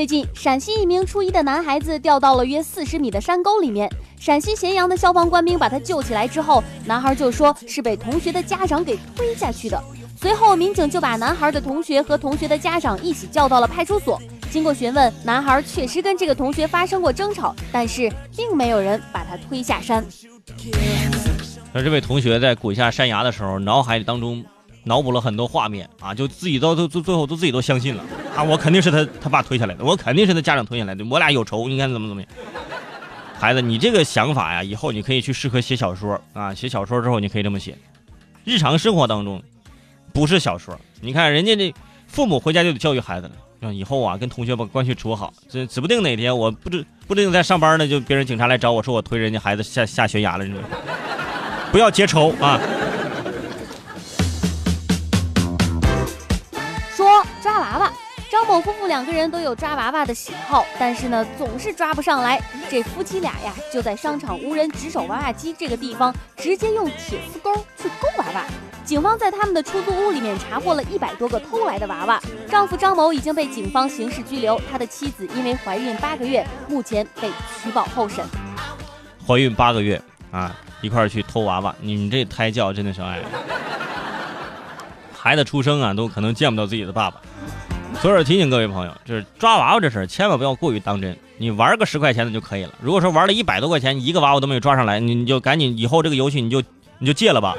最近，陕西一名初一的男孩子掉到了约四十米的山沟里面。陕西咸阳的消防官兵把他救起来之后，男孩就说是被同学的家长给推下去的。随后，民警就把男孩的同学和同学的家长一起叫到了派出所。经过询问，男孩确实跟这个同学发生过争吵，但是并没有人把他推下山。那这位同学在滚下山崖的时候，脑海当中脑补了很多画面啊，就自己都都最后都自己都相信了啊，我肯定是他他爸推下来的，我肯定是他家长推下来的，我俩有仇，你看怎么怎么样？孩子，你这个想法呀，以后你可以去适合写小说啊，写小说之后你可以这么写，日常生活当中不是小说，你看人家这父母回家就得教育孩子了。以后啊，跟同学把关系处好，这指不定哪天我不知不定在上班呢，就别人警察来找我说我推人家孩子下下悬崖了，你？不要结仇啊！某夫妇两个人都有抓娃娃的喜好，但是呢，总是抓不上来。这夫妻俩呀，就在商场无人值守娃娃机这个地方，直接用铁丝钩去勾娃娃。警方在他们的出租屋里面查获了一百多个偷来的娃娃。丈夫张某已经被警方刑事拘留，他的妻子因为怀孕八个月，目前被取保候审。怀孕八个月啊，一块儿去偷娃娃，你们这胎教真的是哎，孩子出生啊都可能见不到自己的爸爸。所以说提醒各位朋友，就是抓娃娃这事儿，千万不要过于当真。你玩个十块钱的就可以了。如果说玩了一百多块钱，一个娃娃都没有抓上来，你你就赶紧以后这个游戏你就你就戒了吧。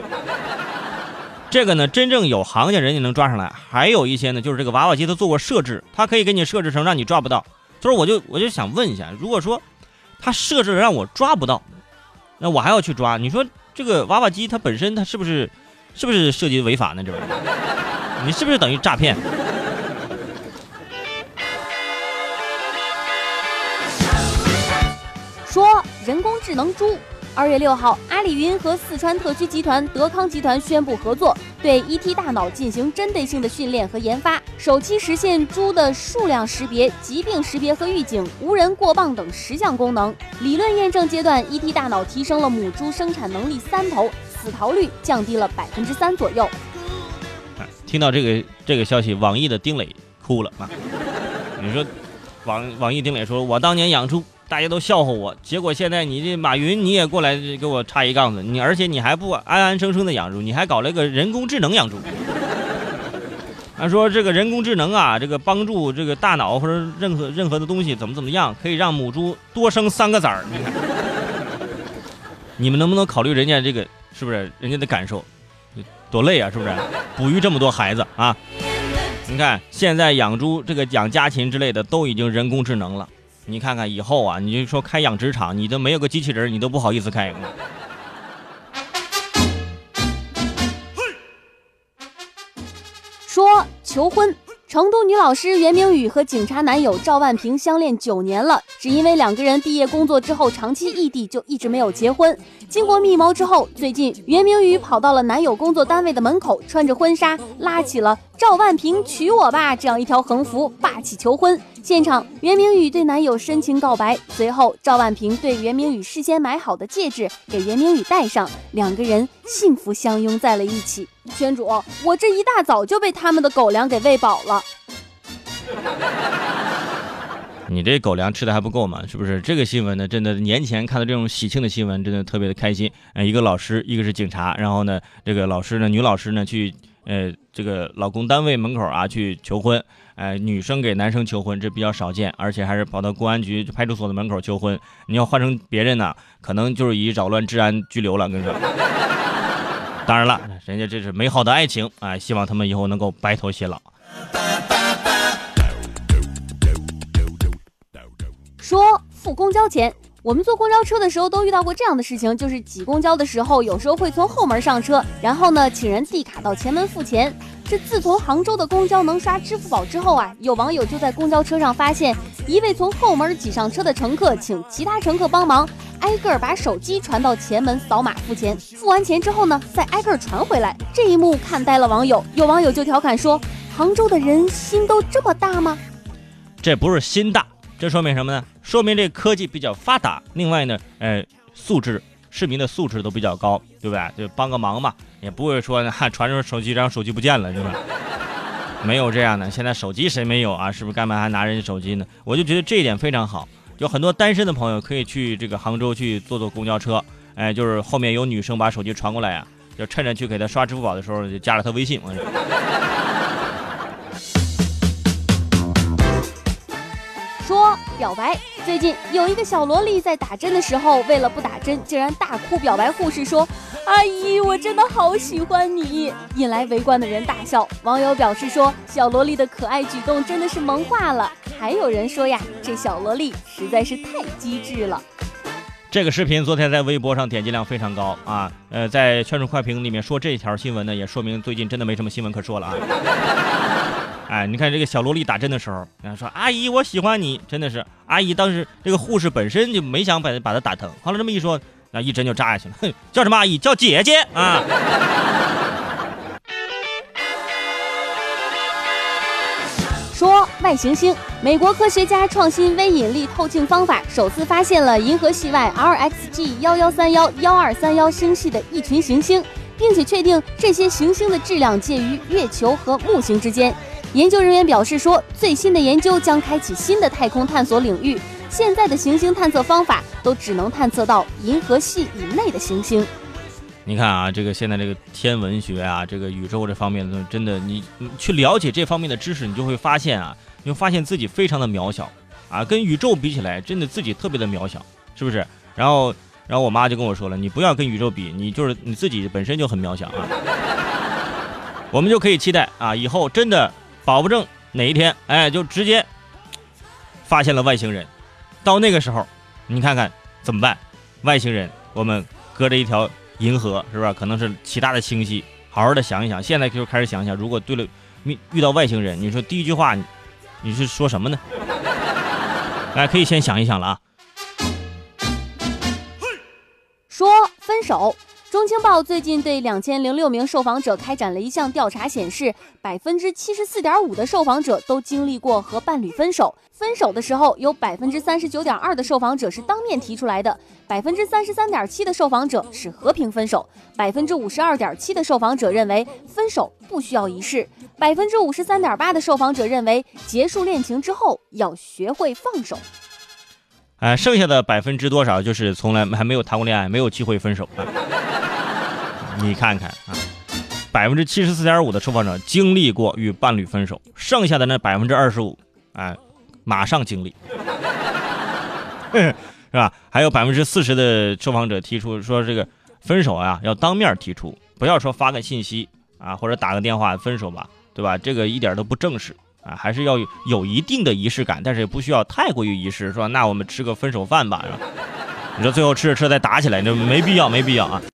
这个呢，真正有行家人家能抓上来，还有一些呢，就是这个娃娃机它做过设置，它可以给你设置成让你抓不到。所以我就我就想问一下，如果说它设置让我抓不到，那我还要去抓，你说这个娃娃机它本身它是不是是不是涉及违法呢？这玩意儿，你是不是等于诈骗？人工智能猪。二月六号，阿里云和四川特区集团德康集团宣布合作，对 ET 大脑进行针对性的训练和研发，首期实现猪的数量识别、疾病识别和预警、无人过磅等十项功能。理论验证阶段，ET 大脑提升了母猪生产能力三头，死逃率降低了百分之三左右。听到这个这个消息，网易的丁磊哭了啊！你说，网网易丁磊说：“我当年养猪。”大家都笑话我，结果现在你这马云你也过来给我插一杠子，你而且你还不安安生生的养猪，你还搞了个人工智能养猪。他说这个人工智能啊，这个帮助这个大脑或者任何任何的东西怎么怎么样，可以让母猪多生三个崽儿。你看，你们能不能考虑人家这个是不是人家的感受？多累啊，是不是？哺育这么多孩子啊？你看现在养猪这个养家禽之类的都已经人工智能了。你看看以后啊，你就说开养殖场，你都没有个机器人，你都不好意思开。说求婚。成都女老师袁明宇和警察男友赵万平相恋九年了，只因为两个人毕业工作之后长期异地，就一直没有结婚。经过密谋之后，最近袁明宇跑到了男友工作单位的门口，穿着婚纱，拉起了“赵万平娶我吧”这样一条横幅，霸气求婚。现场，袁明宇对男友深情告白，随后赵万平对袁明宇事先买好的戒指给袁明宇戴上，两个人幸福相拥在了一起。圈主，我这一大早就被他们的狗粮给喂饱了。你这狗粮吃的还不够吗？是不是？这个新闻呢，真的年前看到这种喜庆的新闻，真的特别的开心。呃，一个老师，一个是警察，然后呢，这个老师呢，女老师呢，去呃这个老公单位门口啊去求婚。呃，女生给男生求婚，这比较少见，而且还是跑到公安局派出所的门口求婚。你要换成别人呢，可能就是以扰乱治安拘留了。跟你说。当然了，人家这是美好的爱情啊，希望他们以后能够白头偕老。说付公交钱，我们坐公交车的时候都遇到过这样的事情，就是挤公交的时候，有时候会从后门上车，然后呢，请人递卡到前门付钱。这自从杭州的公交能刷支付宝之后啊，有网友就在公交车上发现一位从后门挤上车的乘客，请其他乘客帮忙。挨个把手机传到前门扫码付钱，付完钱之后呢，再挨个传回来。这一幕看呆了网友，有网友就调侃说：“杭州的人心都这么大吗？”这不是心大，这说明什么呢？说明这科技比较发达。另外呢，呃，素质市民的素质都比较高，对不对？就帮个忙嘛，也不会说哈传着手机然后手机不见了，对吧？没有这样的，现在手机谁没有啊？是不是干嘛还拿人家手机呢？我就觉得这一点非常好，有很多单身的朋友可以去这个杭州去坐坐公交车，哎，就是后面有女生把手机传过来呀、就趁着去给他刷支付宝的时候就加了他微信，我说。说表白，最近有一个小萝莉在打针的时候，为了不打针，竟然大哭表白护士说：“阿姨，我真的好喜欢你。”引来围观的人大笑。网友表示说，小萝莉的可爱举动真的是萌化了。还有人说呀，这小萝莉实在是太机智了。这个视频昨天在微博上点击量非常高啊，呃，在圈数快评里面说这条新闻呢，也说明最近真的没什么新闻可说了啊。哎，你看这个小萝莉打针的时候，然后说阿姨我喜欢你，真的是阿姨当时这个护士本身就没想把把她打疼，后来这么一说，那一针就扎下去了，哼，叫什么阿姨？叫姐姐啊。说外行星，美国科学家创新微引力透镜方法，首次发现了银河系外 RXG 幺幺三幺幺二三幺星系的一群行星，并且确定这些行星的质量介于月球和木星之间。研究人员表示说，最新的研究将开启新的太空探索领域。现在的行星探测方法都只能探测到银河系以内的行星。你看啊，这个现在这个天文学啊，这个宇宙这方面的，真的你你去了解这方面的知识，你就会发现啊，你会发现自己非常的渺小啊，跟宇宙比起来，真的自己特别的渺小，是不是？然后，然后我妈就跟我说了，你不要跟宇宙比，你就是你自己本身就很渺小啊。我们就可以期待啊，以后真的保不证哪一天，哎，就直接发现了外星人，到那个时候，你看看怎么办？外星人，我们隔着一条。银河是吧？可能是其他的星系，好好的想一想。现在就开始想一想，如果对了遇到外星人，你说第一句话，你是说什么呢？哎，可以先想一想了啊。说分手。中青报最近对两千零六名受访者开展了一项调查，显示百分之七十四点五的受访者都经历过和伴侣分手。分手的时候，有百分之三十九点二的受访者是当面提出来的，百分之三十三点七的受访者是和平分手，百分之五十二点七的受访者认为分手不需要仪式，百分之五十三点八的受访者认为结束恋情之后要学会放手。哎，剩下的百分之多少就是从来还没有谈过恋爱，没有机会分手啊？你看看啊，百分之七十四点五的受访者经历过与伴侣分手，剩下的那百分之二十五，哎，马上经历，是吧？还有百分之四十的受访者提出说，这个分手啊要当面提出，不要说发个信息啊或者打个电话分手吧，对吧？这个一点都不正式啊，还是要有一定的仪式感，但是也不需要太过于仪式，说那我们吃个分手饭吧，是吧？你说最后吃着吃着再打起来，那没必要，没必要啊。